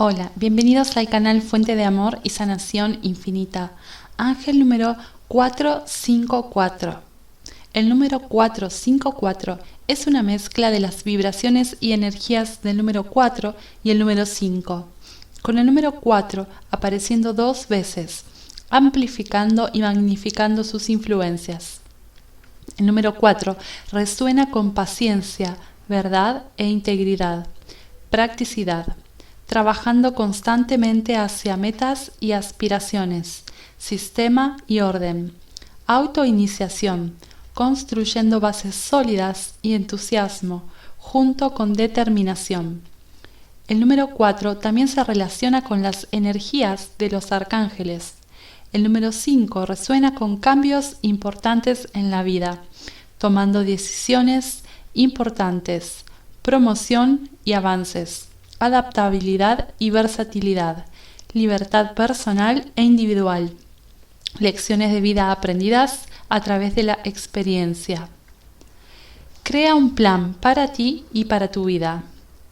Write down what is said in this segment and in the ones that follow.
Hola, bienvenidos al canal Fuente de Amor y Sanación Infinita. Ángel número 454. El número 454 es una mezcla de las vibraciones y energías del número 4 y el número 5, con el número 4 apareciendo dos veces, amplificando y magnificando sus influencias. El número 4 resuena con paciencia, verdad e integridad, practicidad trabajando constantemente hacia metas y aspiraciones, sistema y orden, autoiniciación, construyendo bases sólidas y entusiasmo, junto con determinación. El número 4 también se relaciona con las energías de los arcángeles. El número 5 resuena con cambios importantes en la vida, tomando decisiones importantes, promoción y avances adaptabilidad y versatilidad, libertad personal e individual, lecciones de vida aprendidas a través de la experiencia. Crea un plan para ti y para tu vida.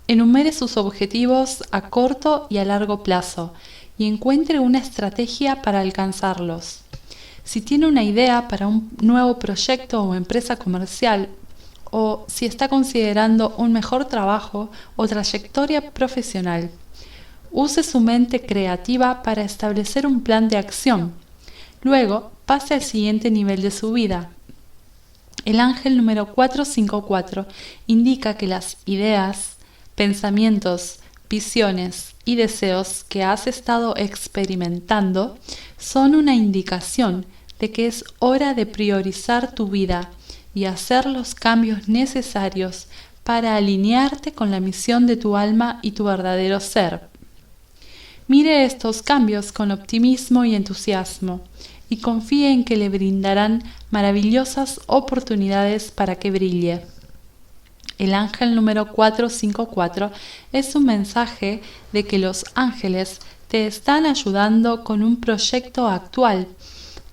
Enumere sus objetivos a corto y a largo plazo y encuentre una estrategia para alcanzarlos. Si tiene una idea para un nuevo proyecto o empresa comercial o si está considerando un mejor trabajo o trayectoria profesional. Use su mente creativa para establecer un plan de acción. Luego, pase al siguiente nivel de su vida. El ángel número 454 indica que las ideas, pensamientos, visiones y deseos que has estado experimentando son una indicación de que es hora de priorizar tu vida y hacer los cambios necesarios para alinearte con la misión de tu alma y tu verdadero ser. Mire estos cambios con optimismo y entusiasmo y confíe en que le brindarán maravillosas oportunidades para que brille. El ángel número 454 es un mensaje de que los ángeles te están ayudando con un proyecto actual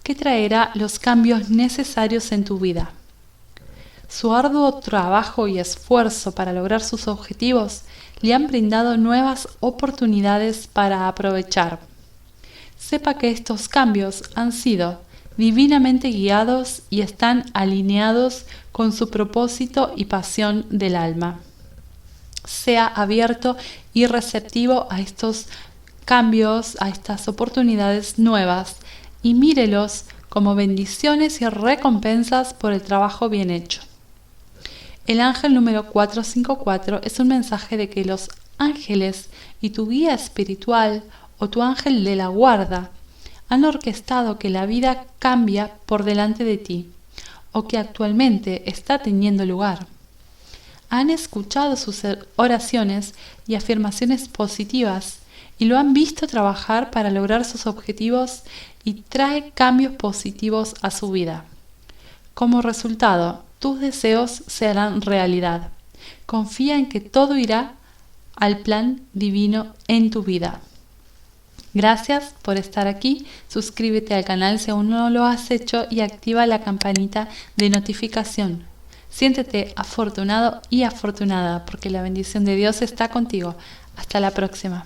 que traerá los cambios necesarios en tu vida. Su arduo trabajo y esfuerzo para lograr sus objetivos le han brindado nuevas oportunidades para aprovechar. Sepa que estos cambios han sido divinamente guiados y están alineados con su propósito y pasión del alma. Sea abierto y receptivo a estos cambios, a estas oportunidades nuevas y mírelos como bendiciones y recompensas por el trabajo bien hecho. El ángel número 454 es un mensaje de que los ángeles y tu guía espiritual o tu ángel de la guarda han orquestado que la vida cambia por delante de ti o que actualmente está teniendo lugar. Han escuchado sus oraciones y afirmaciones positivas y lo han visto trabajar para lograr sus objetivos y trae cambios positivos a su vida. Como resultado, tus deseos se harán realidad. Confía en que todo irá al plan divino en tu vida. Gracias por estar aquí. Suscríbete al canal si aún no lo has hecho y activa la campanita de notificación. Siéntete afortunado y afortunada porque la bendición de Dios está contigo. Hasta la próxima.